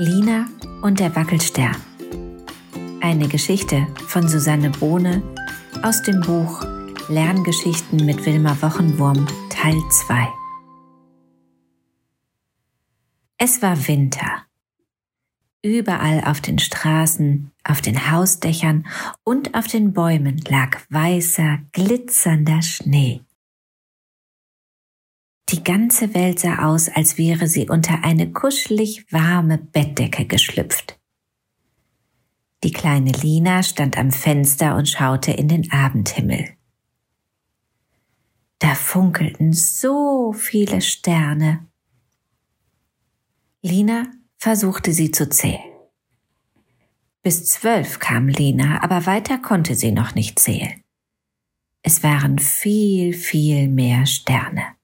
Lina und der Wackelstern. Eine Geschichte von Susanne Bohne aus dem Buch Lerngeschichten mit Wilma Wochenwurm Teil 2. Es war Winter. Überall auf den Straßen, auf den Hausdächern und auf den Bäumen lag weißer, glitzernder Schnee. Die ganze Welt sah aus, als wäre sie unter eine kuschelig warme Bettdecke geschlüpft. Die kleine Lina stand am Fenster und schaute in den Abendhimmel. Da funkelten so viele Sterne. Lina versuchte sie zu zählen. Bis zwölf kam Lina, aber weiter konnte sie noch nicht zählen. Es waren viel, viel mehr Sterne.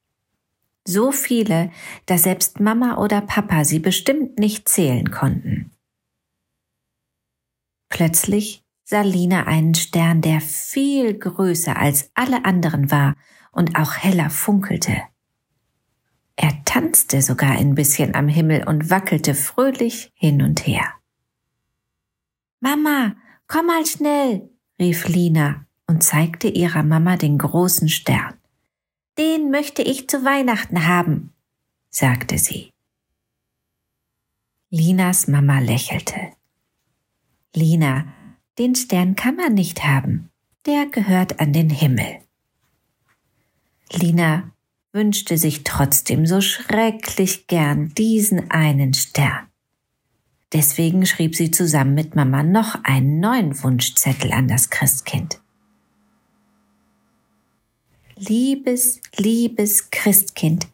So viele, dass selbst Mama oder Papa sie bestimmt nicht zählen konnten. Plötzlich sah Lina einen Stern, der viel größer als alle anderen war und auch heller funkelte. Er tanzte sogar ein bisschen am Himmel und wackelte fröhlich hin und her. Mama, komm mal schnell, rief Lina und zeigte ihrer Mama den großen Stern. Den möchte ich zu Weihnachten haben, sagte sie. Linas Mama lächelte. Lina, den Stern kann man nicht haben, der gehört an den Himmel. Lina wünschte sich trotzdem so schrecklich gern diesen einen Stern. Deswegen schrieb sie zusammen mit Mama noch einen neuen Wunschzettel an das Christkind. Liebes, liebes Christkind,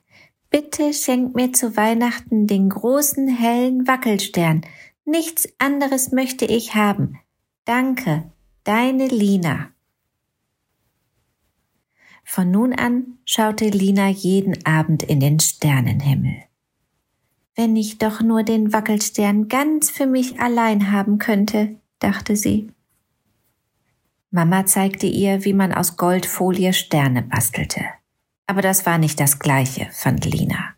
bitte schenk mir zu Weihnachten den großen hellen Wackelstern. Nichts anderes möchte ich haben. Danke, deine Lina. Von nun an schaute Lina jeden Abend in den Sternenhimmel. Wenn ich doch nur den Wackelstern ganz für mich allein haben könnte, dachte sie. Mama zeigte ihr, wie man aus Goldfolie Sterne bastelte. Aber das war nicht das gleiche, fand Lina.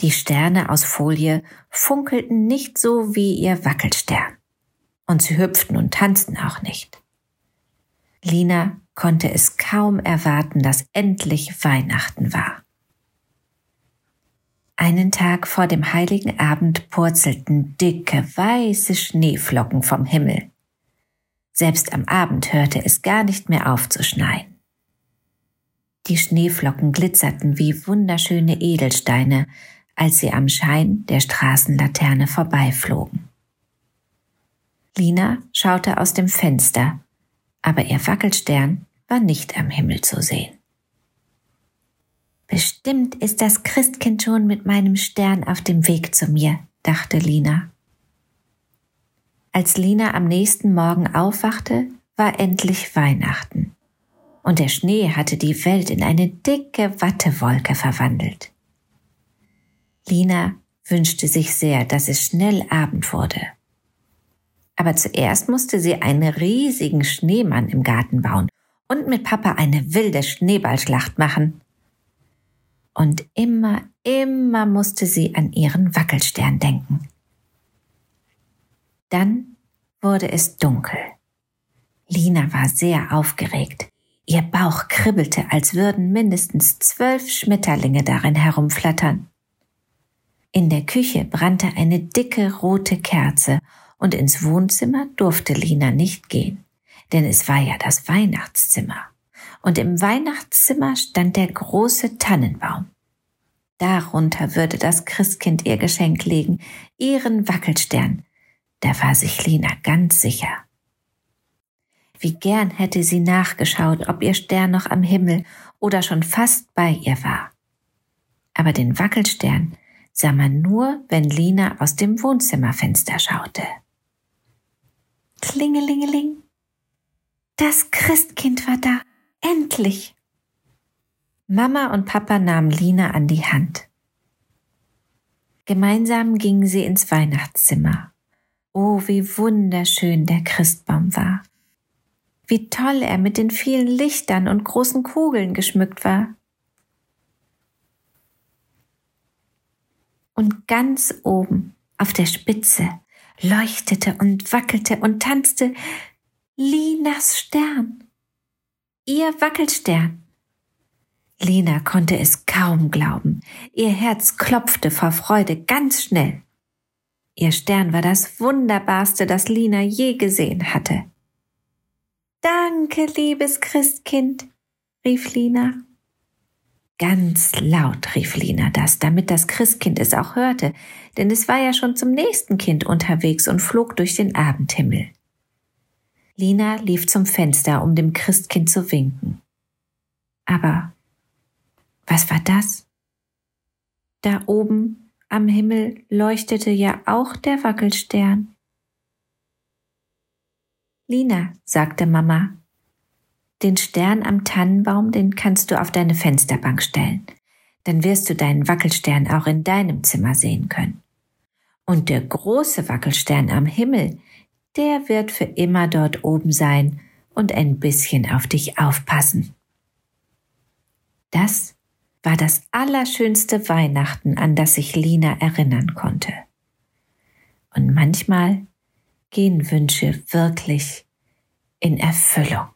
Die Sterne aus Folie funkelten nicht so wie ihr Wackelstern. Und sie hüpften und tanzten auch nicht. Lina konnte es kaum erwarten, dass endlich Weihnachten war. Einen Tag vor dem heiligen Abend purzelten dicke weiße Schneeflocken vom Himmel. Selbst am Abend hörte es gar nicht mehr auf zu schneien. Die Schneeflocken glitzerten wie wunderschöne Edelsteine, als sie am Schein der Straßenlaterne vorbeiflogen. Lina schaute aus dem Fenster, aber ihr Wackelstern war nicht am Himmel zu sehen. Bestimmt ist das Christkind schon mit meinem Stern auf dem Weg zu mir, dachte Lina. Als Lina am nächsten Morgen aufwachte, war endlich Weihnachten. Und der Schnee hatte die Welt in eine dicke Wattewolke verwandelt. Lina wünschte sich sehr, dass es schnell Abend wurde. Aber zuerst musste sie einen riesigen Schneemann im Garten bauen und mit Papa eine wilde Schneeballschlacht machen. Und immer, immer musste sie an ihren Wackelstern denken. Dann wurde es dunkel. Lina war sehr aufgeregt. Ihr Bauch kribbelte, als würden mindestens zwölf Schmetterlinge darin herumflattern. In der Küche brannte eine dicke rote Kerze und ins Wohnzimmer durfte Lina nicht gehen, denn es war ja das Weihnachtszimmer. Und im Weihnachtszimmer stand der große Tannenbaum. Darunter würde das Christkind ihr Geschenk legen, ihren Wackelstern, da war sich Lina ganz sicher. Wie gern hätte sie nachgeschaut, ob ihr Stern noch am Himmel oder schon fast bei ihr war. Aber den Wackelstern sah man nur, wenn Lina aus dem Wohnzimmerfenster schaute. Klingelingeling. Das Christkind war da. Endlich. Mama und Papa nahmen Lina an die Hand. Gemeinsam gingen sie ins Weihnachtszimmer Oh, wie wunderschön der Christbaum war. Wie toll er mit den vielen Lichtern und großen Kugeln geschmückt war. Und ganz oben, Auf der Spitze leuchtete und wackelte und tanzte Linas Stern. Ihr Wackelstern. Lina konnte es kaum glauben. Ihr Herz klopfte vor Freude ganz schnell. Ihr Stern war das Wunderbarste, das Lina je gesehen hatte. Danke, liebes Christkind, rief Lina. Ganz laut rief Lina das, damit das Christkind es auch hörte, denn es war ja schon zum nächsten Kind unterwegs und flog durch den Abendhimmel. Lina lief zum Fenster, um dem Christkind zu winken. Aber was war das? Da oben am Himmel leuchtete ja auch der Wackelstern. Lina, sagte Mama, den Stern am Tannenbaum, den kannst du auf deine Fensterbank stellen. Dann wirst du deinen Wackelstern auch in deinem Zimmer sehen können. Und der große Wackelstern am Himmel, der wird für immer dort oben sein und ein bisschen auf dich aufpassen. Das war das allerschönste Weihnachten, an das sich Lina erinnern konnte. Und manchmal gehen Wünsche wirklich in Erfüllung.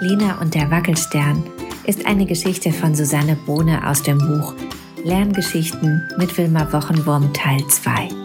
Lina und der Wackelstern ist eine Geschichte von Susanne Bohne aus dem Buch Lerngeschichten mit Wilma Wochenwurm Teil 2.